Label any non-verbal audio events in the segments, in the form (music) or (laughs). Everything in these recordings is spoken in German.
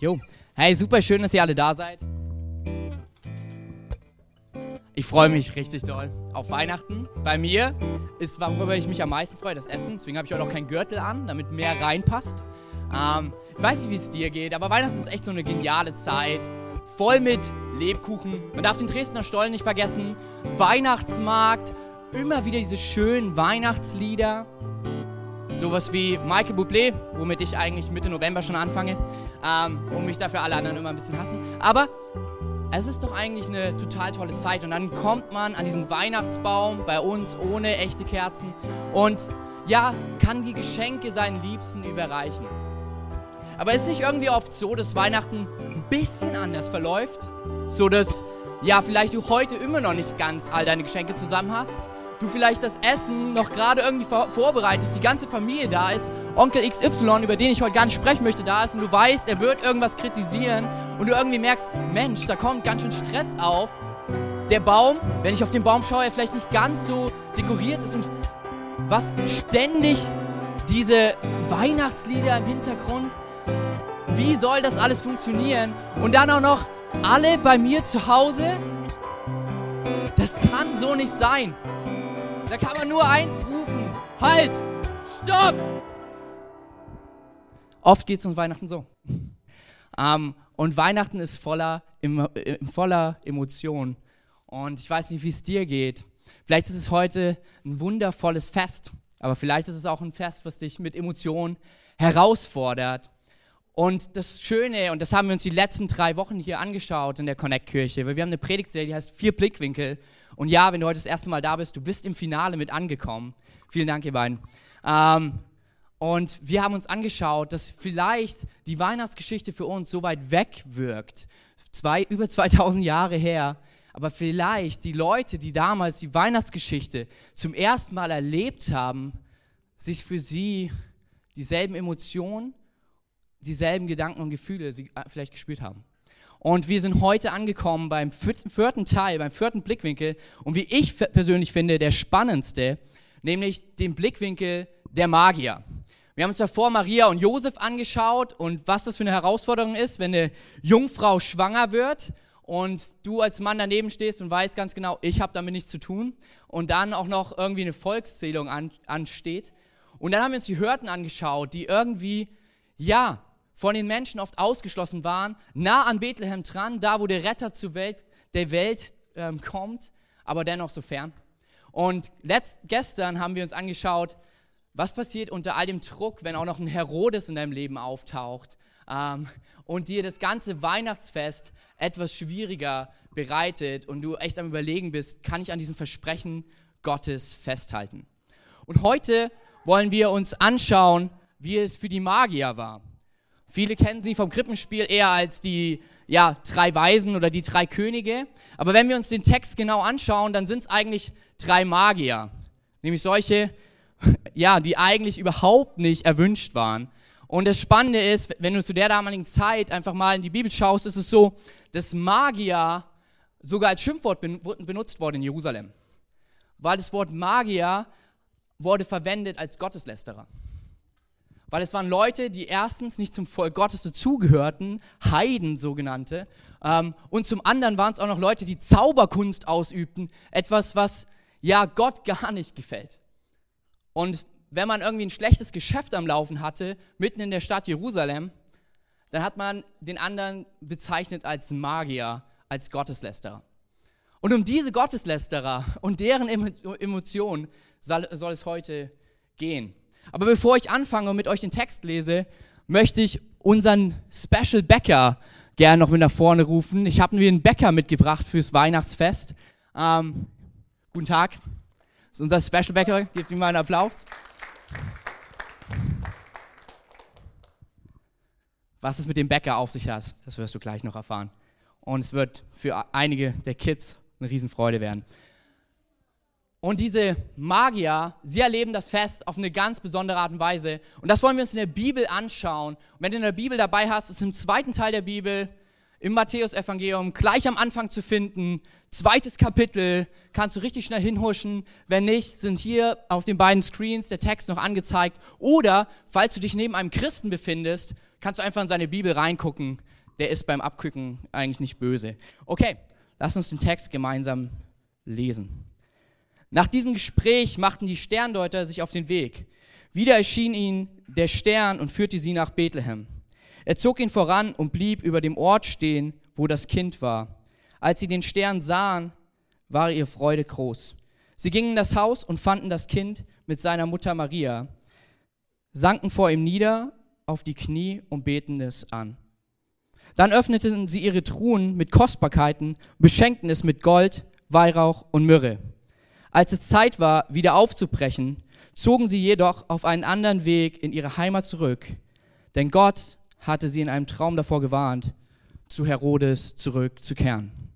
Jo, hey, super schön, dass ihr alle da seid. Ich freue mich richtig doll auf Weihnachten. Bei mir ist, worüber ich mich am meisten freue, das Essen. Deswegen habe ich auch noch keinen Gürtel an, damit mehr reinpasst. Ähm, ich weiß nicht, wie es dir geht, aber Weihnachten ist echt so eine geniale Zeit. Voll mit Lebkuchen. Man darf den Dresdner Stollen nicht vergessen. Weihnachtsmarkt. Immer wieder diese schönen Weihnachtslieder. Sowas wie Michael Bublé, womit ich eigentlich Mitte November schon anfange, ähm, und mich dafür alle anderen immer ein bisschen hassen. Aber es ist doch eigentlich eine total tolle Zeit. Und dann kommt man an diesen Weihnachtsbaum bei uns ohne echte Kerzen und ja, kann die Geschenke seinen Liebsten überreichen. Aber ist nicht irgendwie oft so, dass Weihnachten ein bisschen anders verläuft? So dass, ja, vielleicht du heute immer noch nicht ganz all deine Geschenke zusammen hast? Du vielleicht das Essen noch gerade irgendwie vor vorbereitest, die ganze Familie da ist, Onkel XY, über den ich heute gar nicht sprechen möchte, da ist und du weißt, er wird irgendwas kritisieren und du irgendwie merkst, Mensch, da kommt ganz schön Stress auf. Der Baum, wenn ich auf den Baum schaue, er vielleicht nicht ganz so dekoriert ist und was ständig diese Weihnachtslieder im Hintergrund. Wie soll das alles funktionieren? Und dann auch noch alle bei mir zu Hause? Das kann so nicht sein. Da kann man nur eins rufen. Halt! Stopp! Oft geht es uns Weihnachten so. Ähm, und Weihnachten ist voller, äh, voller Emotionen. Und ich weiß nicht, wie es dir geht. Vielleicht ist es heute ein wundervolles Fest, aber vielleicht ist es auch ein Fest, was dich mit Emotionen herausfordert. Und das Schöne, und das haben wir uns die letzten drei Wochen hier angeschaut in der Connect-Kirche, weil wir haben eine Predigtserie, die heißt Vier Blickwinkel. Und ja, wenn du heute das erste Mal da bist, du bist im Finale mit angekommen. Vielen Dank, ihr beiden. Ähm, und wir haben uns angeschaut, dass vielleicht die Weihnachtsgeschichte für uns so weit weg wirkt, zwei, über (laughs) 2000 Jahre her, aber vielleicht die Leute, die damals die Weihnachtsgeschichte zum ersten Mal erlebt haben, sich für sie dieselben Emotionen, dieselben Gedanken und Gefühle sie äh, vielleicht gespürt haben. Und wir sind heute angekommen beim vierten Teil, beim vierten Blickwinkel und wie ich persönlich finde, der spannendste, nämlich den Blickwinkel der Magier. Wir haben uns davor Maria und Josef angeschaut und was das für eine Herausforderung ist, wenn eine Jungfrau schwanger wird und du als Mann daneben stehst und weißt ganz genau, ich habe damit nichts zu tun und dann auch noch irgendwie eine Volkszählung an, ansteht. Und dann haben wir uns die Hürden angeschaut, die irgendwie, ja, von den Menschen oft ausgeschlossen waren, nah an Bethlehem dran, da wo der Retter zur Welt, der Welt ähm, kommt, aber dennoch so fern. Und letzt, gestern haben wir uns angeschaut, was passiert unter all dem Druck, wenn auch noch ein Herodes in deinem Leben auftaucht ähm, und dir das ganze Weihnachtsfest etwas schwieriger bereitet und du echt am Überlegen bist, kann ich an diesem Versprechen Gottes festhalten? Und heute wollen wir uns anschauen, wie es für die Magier war. Viele kennen sie vom Krippenspiel eher als die ja, drei Weisen oder die drei Könige. Aber wenn wir uns den Text genau anschauen, dann sind es eigentlich drei Magier. Nämlich solche, (laughs) ja, die eigentlich überhaupt nicht erwünscht waren. Und das Spannende ist, wenn du zu der damaligen Zeit einfach mal in die Bibel schaust, ist es so, dass Magier sogar als Schimpfwort benutzt wurde in Jerusalem. Weil das Wort Magier wurde verwendet als Gotteslästerer. Weil es waren Leute, die erstens nicht zum Volk Gottes dazugehörten, Heiden sogenannte, ähm, und zum anderen waren es auch noch Leute, die Zauberkunst ausübten, etwas, was ja Gott gar nicht gefällt. Und wenn man irgendwie ein schlechtes Geschäft am Laufen hatte, mitten in der Stadt Jerusalem, dann hat man den anderen bezeichnet als Magier, als Gotteslästerer. Und um diese Gotteslästerer und deren Emotionen soll, soll es heute gehen. Aber bevor ich anfange und mit euch den Text lese, möchte ich unseren Special Bäcker gerne noch mit nach vorne rufen. Ich habe mir einen Bäcker mitgebracht fürs Weihnachtsfest. Ähm, guten Tag. Das ist unser Special Bäcker. Gebt ihm mal einen Applaus. Was es mit dem Bäcker auf sich hat, das wirst du gleich noch erfahren. Und es wird für einige der Kids eine Riesenfreude werden. Und diese Magier, sie erleben das Fest auf eine ganz besondere Art und Weise. Und das wollen wir uns in der Bibel anschauen. Und wenn du in der Bibel dabei hast, ist im zweiten Teil der Bibel, im Matthäusevangelium, gleich am Anfang zu finden. Zweites Kapitel, kannst du richtig schnell hinhuschen. Wenn nicht, sind hier auf den beiden Screens der Text noch angezeigt. Oder, falls du dich neben einem Christen befindest, kannst du einfach in seine Bibel reingucken. Der ist beim Abgucken eigentlich nicht böse. Okay, lass uns den Text gemeinsam lesen. Nach diesem Gespräch machten die Sterndeuter sich auf den Weg. Wieder erschien ihnen der Stern und führte sie nach Bethlehem. Er zog ihn voran und blieb über dem Ort stehen, wo das Kind war. Als sie den Stern sahen, war ihre Freude groß. Sie gingen in das Haus und fanden das Kind mit seiner Mutter Maria, sanken vor ihm nieder auf die Knie und beten es an. Dann öffneten sie ihre Truhen mit Kostbarkeiten, beschenkten es mit Gold, Weihrauch und Myrrhe. Als es Zeit war, wieder aufzubrechen, zogen sie jedoch auf einen anderen Weg in ihre Heimat zurück, denn Gott hatte sie in einem Traum davor gewarnt, zu Herodes zurückzukehren.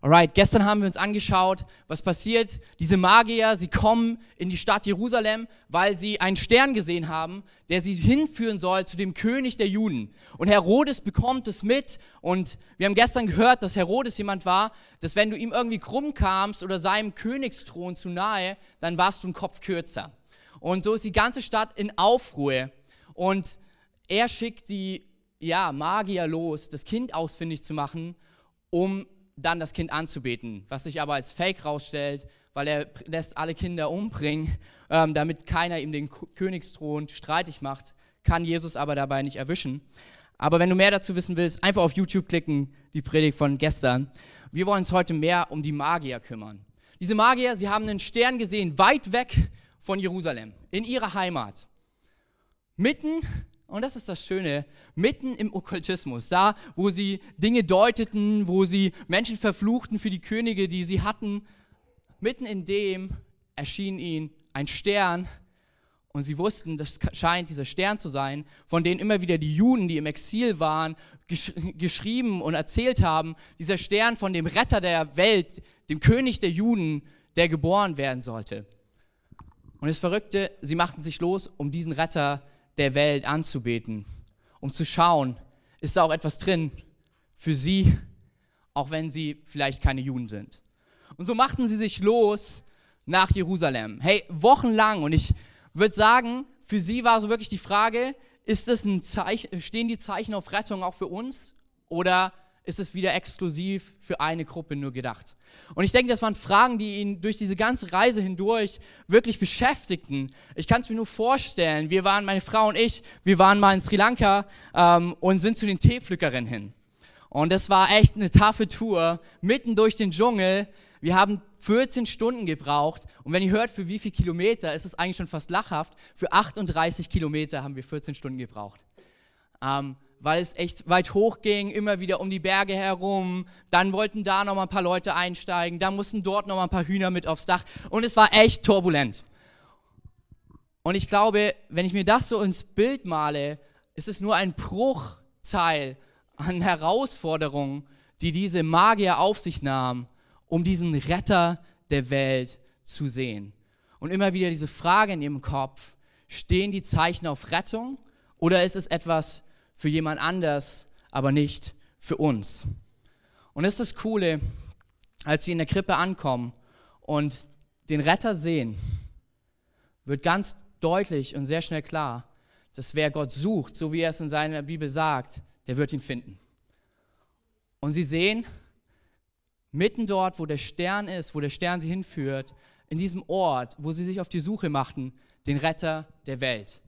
Alright, gestern haben wir uns angeschaut, was passiert. Diese Magier, sie kommen in die Stadt Jerusalem, weil sie einen Stern gesehen haben, der sie hinführen soll zu dem König der Juden. Und Herodes bekommt es mit. Und wir haben gestern gehört, dass Herodes jemand war, dass wenn du ihm irgendwie krumm kamst oder seinem Königsthron zu nahe, dann warst du ein Kopf kürzer. Und so ist die ganze Stadt in Aufruhr. Und er schickt die ja, Magier los, das Kind ausfindig zu machen, um dann das Kind anzubeten, was sich aber als Fake rausstellt, weil er lässt alle Kinder umbringen, (laughs) ähm, damit keiner ihm den Königsthron streitig macht, kann Jesus aber dabei nicht erwischen. Aber wenn du mehr dazu wissen willst, einfach auf YouTube klicken, die Predigt von gestern. Wir wollen uns heute mehr um die Magier kümmern. Diese Magier, sie haben einen Stern gesehen, weit weg von Jerusalem, in ihrer Heimat. Mitten und das ist das Schöne, mitten im Okkultismus, da wo sie Dinge deuteten, wo sie Menschen verfluchten für die Könige, die sie hatten, mitten in dem erschien ihnen ein Stern und sie wussten, das scheint dieser Stern zu sein, von dem immer wieder die Juden, die im Exil waren, gesch geschrieben und erzählt haben, dieser Stern von dem Retter der Welt, dem König der Juden, der geboren werden sollte. Und das Verrückte, sie machten sich los, um diesen Retter zu der Welt anzubeten, um zu schauen, ist da auch etwas drin für sie, auch wenn sie vielleicht keine Juden sind. Und so machten sie sich los nach Jerusalem. Hey, wochenlang. Und ich würde sagen, für sie war so wirklich die Frage, ist das ein Zeichen, stehen die Zeichen auf Rettung auch für uns? Oder ist es wieder exklusiv für eine Gruppe nur gedacht? Und ich denke, das waren Fragen, die ihn durch diese ganze Reise hindurch wirklich beschäftigten. Ich kann es mir nur vorstellen, wir waren, meine Frau und ich, wir waren mal in Sri Lanka ähm, und sind zu den Teepflückerinnen hin. Und das war echt eine taffe Tour, mitten durch den Dschungel. Wir haben 14 Stunden gebraucht. Und wenn ihr hört, für wie viele Kilometer, ist es eigentlich schon fast lachhaft. Für 38 Kilometer haben wir 14 Stunden gebraucht. Ähm, weil es echt weit hoch ging, immer wieder um die Berge herum. Dann wollten da noch mal ein paar Leute einsteigen, dann mussten dort noch mal ein paar Hühner mit aufs Dach und es war echt turbulent. Und ich glaube, wenn ich mir das so ins Bild male, ist es nur ein Bruchteil an Herausforderungen, die diese Magier auf sich nahmen, um diesen Retter der Welt zu sehen. Und immer wieder diese Frage in ihrem Kopf, stehen die Zeichen auf Rettung oder ist es etwas für jemand anders, aber nicht für uns. Und das ist das Coole, als sie in der Krippe ankommen und den Retter sehen, wird ganz deutlich und sehr schnell klar, dass wer Gott sucht, so wie er es in seiner Bibel sagt, der wird ihn finden. Und sie sehen, mitten dort, wo der Stern ist, wo der Stern sie hinführt, in diesem Ort, wo sie sich auf die Suche machten, den Retter der Welt.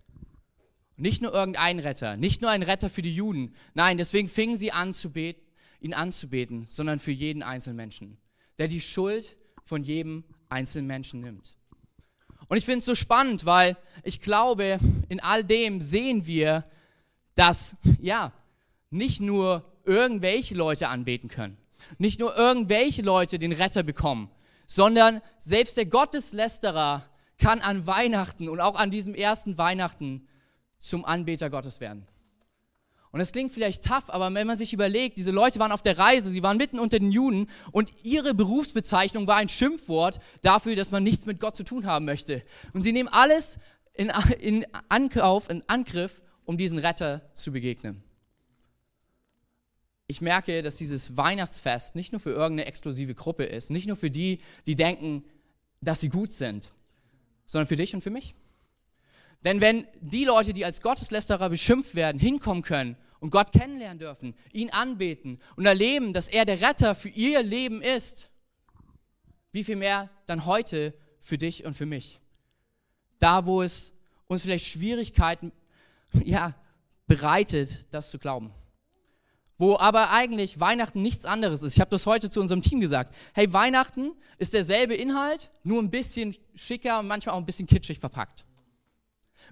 Nicht nur irgendein Retter, nicht nur ein Retter für die Juden. Nein, deswegen fingen sie an, zu beten, ihn anzubeten, sondern für jeden einzelnen Menschen, der die Schuld von jedem einzelnen Menschen nimmt. Und ich finde es so spannend, weil ich glaube, in all dem sehen wir, dass, ja, nicht nur irgendwelche Leute anbeten können, nicht nur irgendwelche Leute den Retter bekommen, sondern selbst der Gotteslästerer kann an Weihnachten und auch an diesem ersten Weihnachten zum Anbeter Gottes werden. Und das klingt vielleicht tough, aber wenn man sich überlegt, diese Leute waren auf der Reise, sie waren mitten unter den Juden und ihre Berufsbezeichnung war ein Schimpfwort dafür, dass man nichts mit Gott zu tun haben möchte. Und sie nehmen alles in, in Ankauf, in Angriff, um diesen Retter zu begegnen. Ich merke, dass dieses Weihnachtsfest nicht nur für irgendeine exklusive Gruppe ist, nicht nur für die, die denken, dass sie gut sind, sondern für dich und für mich. Denn wenn die Leute, die als Gotteslästerer beschimpft werden, hinkommen können und Gott kennenlernen dürfen, ihn anbeten und erleben, dass er der Retter für ihr Leben ist, wie viel mehr dann heute für dich und für mich? Da, wo es uns vielleicht Schwierigkeiten ja, bereitet, das zu glauben. Wo aber eigentlich Weihnachten nichts anderes ist. Ich habe das heute zu unserem Team gesagt. Hey, Weihnachten ist derselbe Inhalt, nur ein bisschen schicker und manchmal auch ein bisschen kitschig verpackt.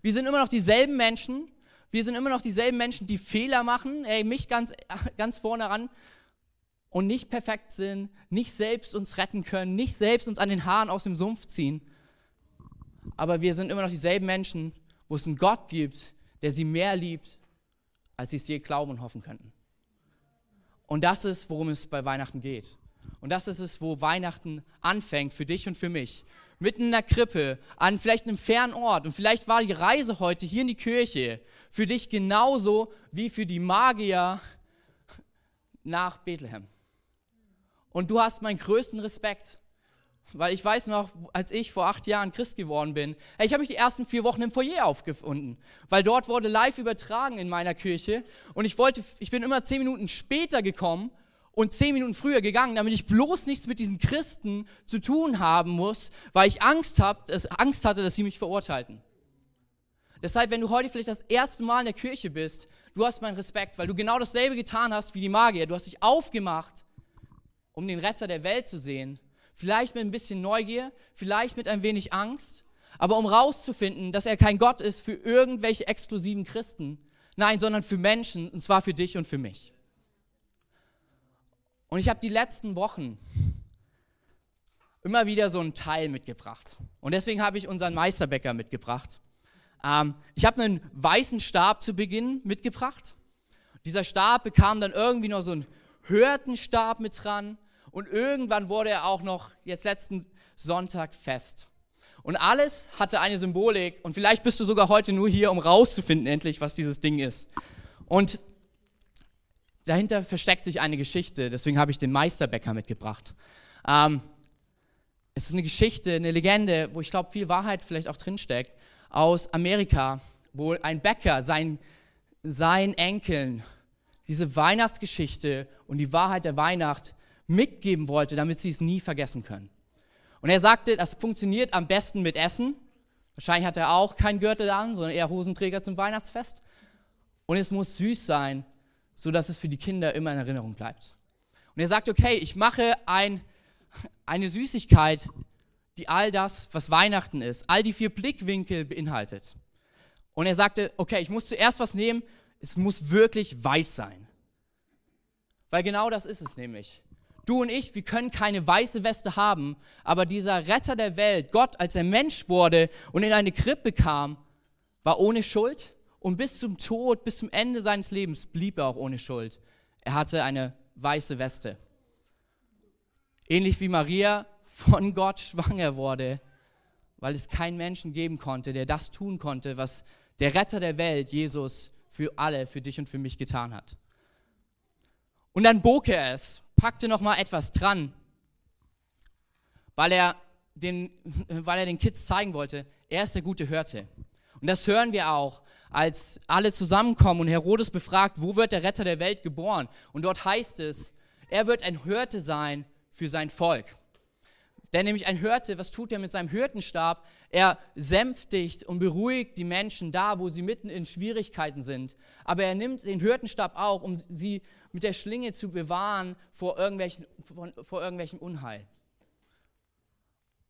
Wir sind immer noch dieselben Menschen. Wir sind immer noch dieselben Menschen, die Fehler machen. Ey, mich ganz, (laughs) ganz vorne ran. Und nicht perfekt sind, nicht selbst uns retten können, nicht selbst uns an den Haaren aus dem Sumpf ziehen. Aber wir sind immer noch dieselben Menschen, wo es einen Gott gibt, der sie mehr liebt, als sie es je glauben und hoffen könnten. Und das ist, worum es bei Weihnachten geht. Und das ist es, wo Weihnachten anfängt für dich und für mich. Mitten in der Krippe, an vielleicht einem fernen Ort. Und vielleicht war die Reise heute hier in die Kirche für dich genauso wie für die Magier nach Bethlehem. Und du hast meinen größten Respekt. Weil ich weiß noch, als ich vor acht Jahren Christ geworden bin, ich habe mich die ersten vier Wochen im Foyer aufgefunden, weil dort wurde live übertragen in meiner Kirche und ich wollte, ich bin immer zehn Minuten später gekommen und zehn Minuten früher gegangen, damit ich bloß nichts mit diesen Christen zu tun haben muss, weil ich Angst, hab, Angst hatte, dass sie mich verurteilten. Deshalb, wenn du heute vielleicht das erste Mal in der Kirche bist, du hast meinen Respekt, weil du genau dasselbe getan hast wie die Magier. Du hast dich aufgemacht, um den Retter der Welt zu sehen Vielleicht mit ein bisschen Neugier, vielleicht mit ein wenig Angst, aber um rauszufinden, dass er kein Gott ist für irgendwelche exklusiven Christen, nein, sondern für Menschen, und zwar für dich und für mich. Und ich habe die letzten Wochen immer wieder so einen Teil mitgebracht. Und deswegen habe ich unseren Meisterbäcker mitgebracht. Ähm, ich habe einen weißen Stab zu Beginn mitgebracht. Dieser Stab bekam dann irgendwie noch so einen Hörtenstab mit dran und irgendwann wurde er auch noch jetzt letzten Sonntag fest. Und alles hatte eine Symbolik und vielleicht bist du sogar heute nur hier, um rauszufinden endlich, was dieses Ding ist. Und dahinter versteckt sich eine Geschichte, deswegen habe ich den Meisterbäcker mitgebracht. Ähm, es ist eine Geschichte, eine Legende, wo ich glaube, viel Wahrheit vielleicht auch drinsteckt, aus Amerika, wo ein Bäcker seinen, seinen Enkeln diese Weihnachtsgeschichte und die Wahrheit der Weihnacht mitgeben wollte, damit sie es nie vergessen können. Und er sagte, das funktioniert am besten mit Essen. Wahrscheinlich hat er auch keinen Gürtel an, sondern eher Hosenträger zum Weihnachtsfest. Und es muss süß sein, sodass es für die Kinder immer in Erinnerung bleibt. Und er sagt, okay, ich mache ein, eine Süßigkeit, die all das, was Weihnachten ist, all die vier Blickwinkel beinhaltet. Und er sagte, okay, ich muss zuerst was nehmen, es muss wirklich weiß sein. Weil genau das ist es nämlich. Du und ich, wir können keine weiße Weste haben, aber dieser Retter der Welt, Gott, als er Mensch wurde und in eine Krippe kam, war ohne Schuld und bis zum Tod, bis zum Ende seines Lebens blieb er auch ohne Schuld. Er hatte eine weiße Weste. Ähnlich wie Maria von (laughs) Gott schwanger wurde, weil es keinen Menschen geben konnte, der das tun konnte, was der Retter der Welt, Jesus, für alle, für dich und für mich getan hat. Und dann bog er es packte noch mal etwas dran, weil er den, (laughs) weil er den Kids zeigen wollte, er ist der gute Hirte. Und das hören wir auch, als alle zusammenkommen und Herodes befragt, wo wird der Retter der Welt geboren? Und dort heißt es, er wird ein Hirte sein für sein Volk. Denn nämlich ein Hirte, was tut er mit seinem Hirtenstab? Er sänftigt und beruhigt die Menschen da, wo sie mitten in Schwierigkeiten sind. Aber er nimmt den Hirtenstab auch, um sie mit der Schlinge zu bewahren vor, irgendwelchen, vor, vor irgendwelchem Unheil.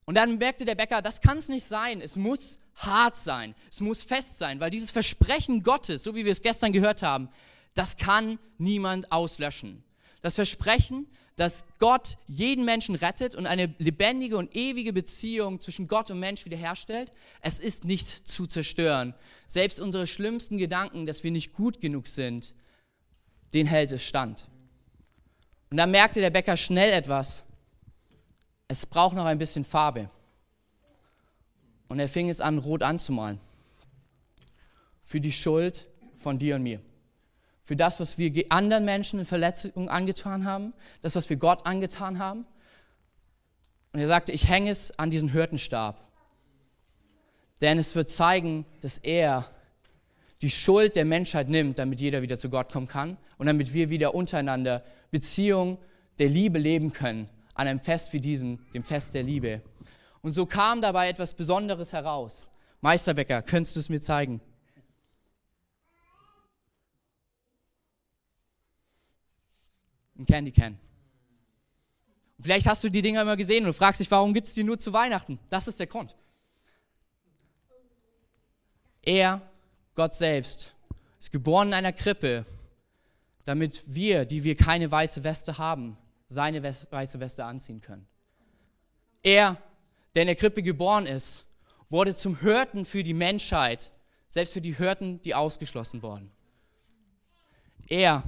Und dann merkte der Bäcker, das kann es nicht sein. Es muss hart sein. Es muss fest sein, weil dieses Versprechen Gottes, so wie wir es gestern gehört haben, das kann niemand auslöschen. Das Versprechen, dass Gott jeden Menschen rettet und eine lebendige und ewige Beziehung zwischen Gott und Mensch wiederherstellt, es ist nicht zu zerstören. Selbst unsere schlimmsten Gedanken, dass wir nicht gut genug sind, den hält es stand. Und dann merkte der Bäcker schnell etwas. Es braucht noch ein bisschen Farbe. Und er fing es an, rot anzumalen. Für die Schuld von dir und mir. Für das, was wir anderen Menschen in Verletzungen angetan haben. Das, was wir Gott angetan haben. Und er sagte, ich hänge es an diesen Hirtenstab. Denn es wird zeigen, dass er die Schuld der Menschheit nimmt, damit jeder wieder zu Gott kommen kann und damit wir wieder untereinander Beziehung der Liebe leben können, an einem Fest wie diesem, dem Fest der Liebe. Und so kam dabei etwas Besonderes heraus. Meisterbecker, könntest du es mir zeigen? Ein Candy Can. Vielleicht hast du die Dinger immer gesehen und fragst dich, warum gibt es die nur zu Weihnachten? Das ist der Grund. Er, Gott selbst, ist geboren in einer Krippe, damit wir, die wir keine weiße Weste haben, seine weiße Weste anziehen können. Er, der in der Krippe geboren ist, wurde zum Hirten für die Menschheit, selbst für die Hirten, die ausgeschlossen wurden. Er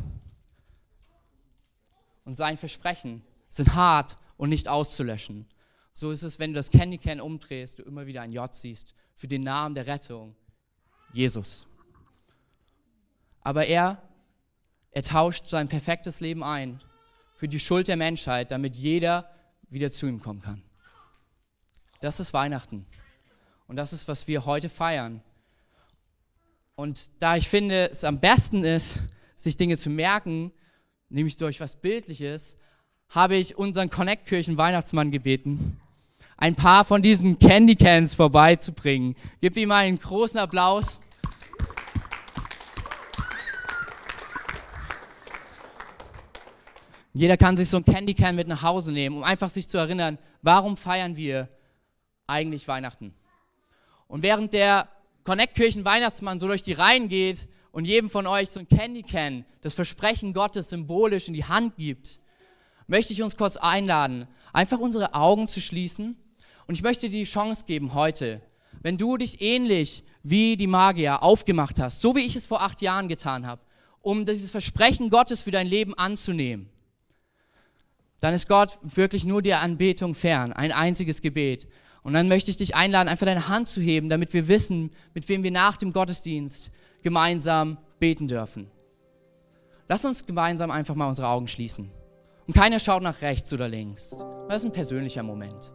und sein Versprechen sind hart und nicht auszulöschen. So ist es, wenn du das Candy Can umdrehst, du immer wieder ein J siehst für den Namen der Rettung, Jesus. Aber er, er tauscht sein perfektes Leben ein für die Schuld der Menschheit, damit jeder wieder zu ihm kommen kann. Das ist Weihnachten. Und das ist, was wir heute feiern. Und da ich finde, es am besten ist, sich Dinge zu merken, nämlich durch was Bildliches, habe ich unseren Connect-Kirchen Weihnachtsmann gebeten, ein paar von diesen Candy Cans vorbeizubringen. Gib ihm einen großen Applaus. Jeder kann sich so ein Candy Can mit nach Hause nehmen, um einfach sich zu erinnern, warum feiern wir eigentlich Weihnachten? Und während der Connect-Kirchen Weihnachtsmann so durch die Reihen geht und jedem von euch so ein Candy Can, das Versprechen Gottes symbolisch in die Hand gibt, möchte ich uns kurz einladen, einfach unsere Augen zu schließen. Und ich möchte dir die Chance geben heute, wenn du dich ähnlich wie die Magier aufgemacht hast, so wie ich es vor acht Jahren getan habe, um dieses Versprechen Gottes für dein Leben anzunehmen, dann ist Gott wirklich nur der Anbetung fern, ein einziges Gebet. Und dann möchte ich dich einladen, einfach deine Hand zu heben, damit wir wissen, mit wem wir nach dem Gottesdienst gemeinsam beten dürfen. Lass uns gemeinsam einfach mal unsere Augen schließen. Und keiner schaut nach rechts oder links. Das ist ein persönlicher Moment.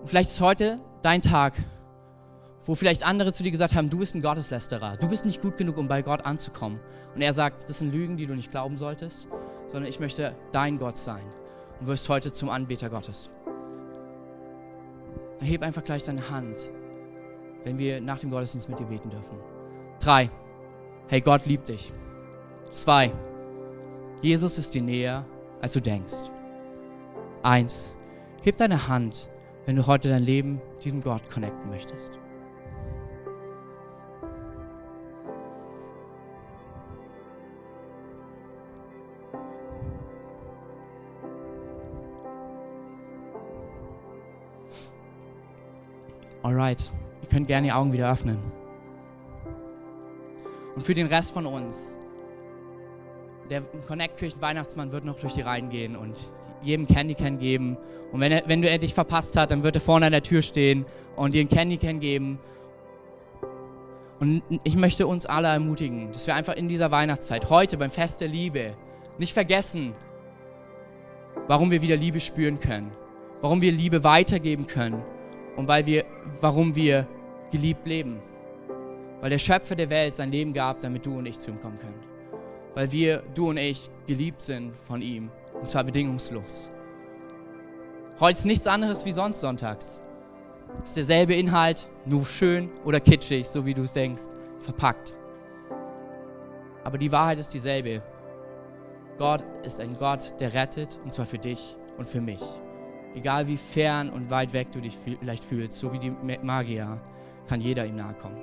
Und vielleicht ist heute dein Tag, wo vielleicht andere zu dir gesagt haben, du bist ein Gotteslästerer, du bist nicht gut genug, um bei Gott anzukommen. Und er sagt, das sind Lügen, die du nicht glauben solltest, sondern ich möchte dein Gott sein und wirst heute zum Anbeter Gottes. Dann heb einfach gleich deine Hand, wenn wir nach dem Gottesdienst mit dir beten dürfen. Drei. Hey, Gott liebt dich. Zwei. Jesus ist dir näher, als du denkst. Eins, heb deine Hand, wenn du heute dein Leben diesem Gott connecten möchtest. Alright, ihr könnt gerne die Augen wieder öffnen. Und für den Rest von uns, der Connect-Kirchen Weihnachtsmann wird noch durch die Reihen gehen und jedem Candy Can geben. Und wenn, er, wenn du er dich verpasst hat, dann wird er vorne an der Tür stehen und dir ein Candy Can geben. Und ich möchte uns alle ermutigen, dass wir einfach in dieser Weihnachtszeit, heute beim Fest der Liebe, nicht vergessen, warum wir wieder Liebe spüren können, warum wir Liebe weitergeben können und weil wir, warum wir geliebt leben. Weil der Schöpfer der Welt sein Leben gab, damit du und ich zu ihm kommen können weil wir, du und ich, geliebt sind von ihm. Und zwar bedingungslos. Heute ist nichts anderes wie sonst sonntags. Ist derselbe Inhalt, nur schön oder kitschig, so wie du es denkst, verpackt. Aber die Wahrheit ist dieselbe. Gott ist ein Gott, der rettet, und zwar für dich und für mich. Egal wie fern und weit weg du dich vielleicht fühlst, so wie die Magier, kann jeder ihm nahe kommen.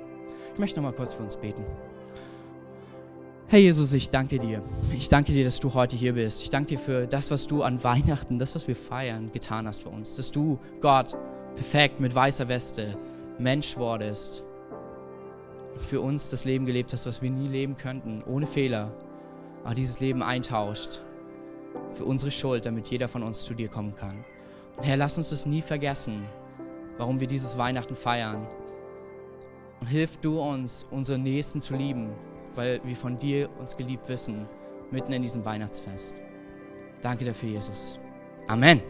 Ich möchte noch mal kurz für uns beten. Herr Jesus, ich danke dir. Ich danke dir, dass du heute hier bist. Ich danke dir für das, was du an Weihnachten, das, was wir feiern, getan hast für uns. Dass du, Gott, perfekt mit weißer Weste Mensch wurdest und für uns das Leben gelebt hast, was wir nie leben könnten, ohne Fehler. Aber dieses Leben eintauscht für unsere Schuld, damit jeder von uns zu dir kommen kann. Herr, lass uns das nie vergessen, warum wir dieses Weihnachten feiern. Und hilf du uns, unsere Nächsten zu lieben weil wir von dir uns geliebt wissen, mitten in diesem Weihnachtsfest. Danke dafür, Jesus. Amen.